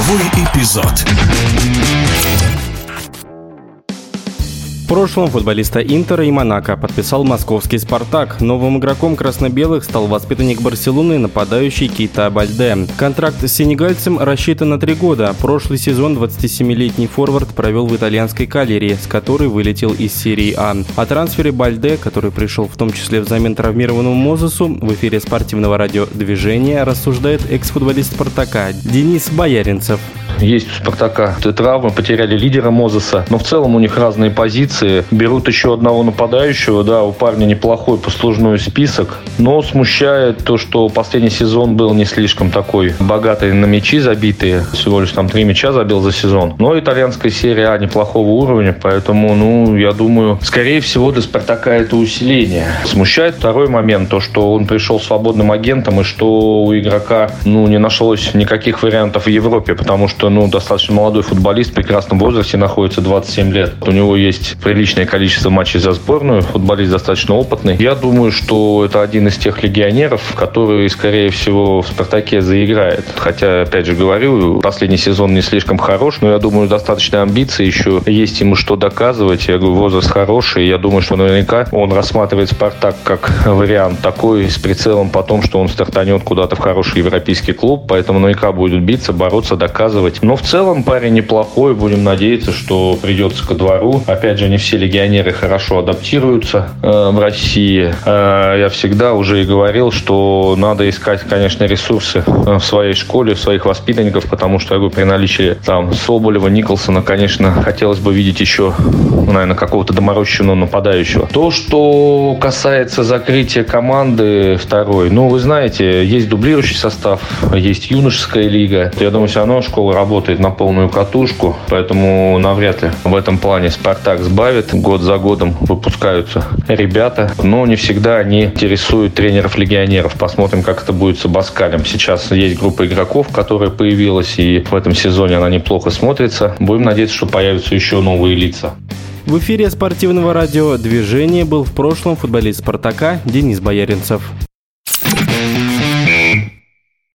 Игровой эпизод. Прошлом футболиста Интера и Монако подписал московский «Спартак». Новым игроком красно-белых стал воспитанник Барселоны, нападающий Кейта Бальде. Контракт с сенегальцем рассчитан на три года. Прошлый сезон 27-летний форвард провел в итальянской калерии, с которой вылетел из серии А. О трансфере Бальде, который пришел в том числе взамен травмированному Мозесу, в эфире спортивного радио «Движение» рассуждает экс-футболист «Спартака» Денис Бояринцев. Есть у «Спартака» травмы, потеряли лидера Мозеса, но в целом у них разные позиции. Берут еще одного нападающего, да, у парня неплохой послужной список, но смущает то, что последний сезон был не слишком такой богатый на мячи забитые, всего лишь там три мяча забил за сезон. Но итальянская серия А неплохого уровня, поэтому, ну, я думаю, скорее всего для «Спартака» это усиление. Смущает второй момент, то, что он пришел свободным агентом и что у игрока, ну, не нашлось никаких вариантов в Европе, потому что ну, достаточно молодой футболист, в прекрасном возрасте, находится 27 лет. У него есть приличное количество матчей за сборную, футболист достаточно опытный. Я думаю, что это один из тех легионеров, который, скорее всего, в «Спартаке» заиграет. Хотя, опять же говорю, последний сезон не слишком хорош, но я думаю, достаточно амбиций еще есть ему что доказывать. Я говорю, возраст хороший. Я думаю, что наверняка он рассматривает «Спартак» как вариант такой с прицелом по тому, что он стартанет куда-то в хороший европейский клуб, поэтому наверняка будет биться, бороться, доказывать. Но в целом парень неплохой. Будем надеяться, что придется ко двору. Опять же, не все легионеры хорошо адаптируются э, в России. Э, я всегда уже и говорил, что надо искать, конечно, ресурсы э, в своей школе, в своих воспитанников, потому что, я говорю, при наличии там Соболева, Николсона, конечно, хотелось бы видеть еще, наверное, какого-то доморощенного нападающего. То, что касается закрытия команды второй, ну, вы знаете, есть дублирующий состав, есть юношеская лига. Я думаю, все равно школа работает на полную катушку, поэтому навряд ли в этом плане «Спартак» сбавит. Год за годом выпускаются ребята, но не всегда они интересуют тренеров-легионеров. Посмотрим, как это будет с Абаскалем. Сейчас есть группа игроков, которая появилась, и в этом сезоне она неплохо смотрится. Будем надеяться, что появятся еще новые лица. В эфире спортивного радио «Движение» был в прошлом футболист «Спартака» Денис Бояринцев.